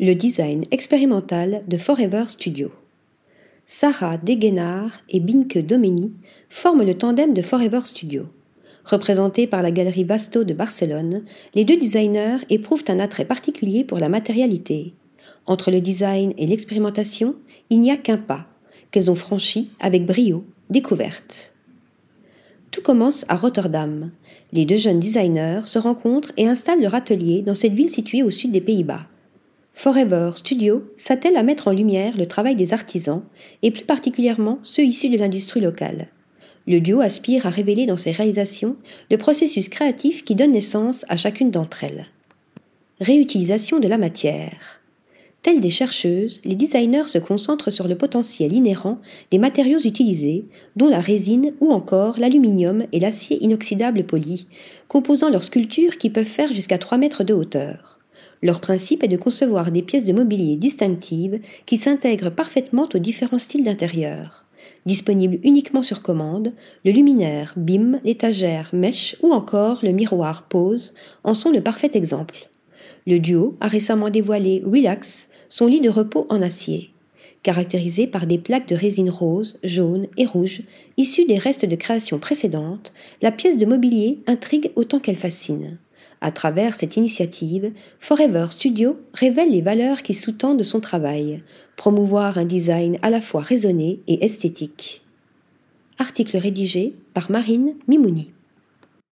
le design expérimental de Forever Studio. Sarah Deguenard et Binke Domeni forment le tandem de Forever Studio. Représentés par la galerie Vasto de Barcelone, les deux designers éprouvent un attrait particulier pour la matérialité. Entre le design et l'expérimentation, il n'y a qu'un pas, qu'elles ont franchi avec brio, découverte. Tout commence à Rotterdam. Les deux jeunes designers se rencontrent et installent leur atelier dans cette ville située au sud des Pays-Bas. Forever Studio s'attelle à mettre en lumière le travail des artisans, et plus particulièrement ceux issus de l'industrie locale. Le duo aspire à révéler dans ses réalisations le processus créatif qui donne naissance à chacune d'entre elles. Réutilisation de la matière. Tels des chercheuses, les designers se concentrent sur le potentiel inhérent des matériaux utilisés, dont la résine ou encore l'aluminium et l'acier inoxydable poli, composant leurs sculptures qui peuvent faire jusqu'à 3 mètres de hauteur. Leur principe est de concevoir des pièces de mobilier distinctives qui s'intègrent parfaitement aux différents styles d'intérieur. Disponible uniquement sur commande, le luminaire, BIM, l'étagère, mèche ou encore le miroir pose en sont le parfait exemple. Le duo a récemment dévoilé Relax, son lit de repos en acier. Caractérisé par des plaques de résine rose, jaune et rouge, issues des restes de création précédentes, la pièce de mobilier intrigue autant qu'elle fascine. À travers cette initiative, Forever Studio révèle les valeurs qui sous-tendent son travail, promouvoir un design à la fois raisonné et esthétique. Article rédigé par Marine Mimouni.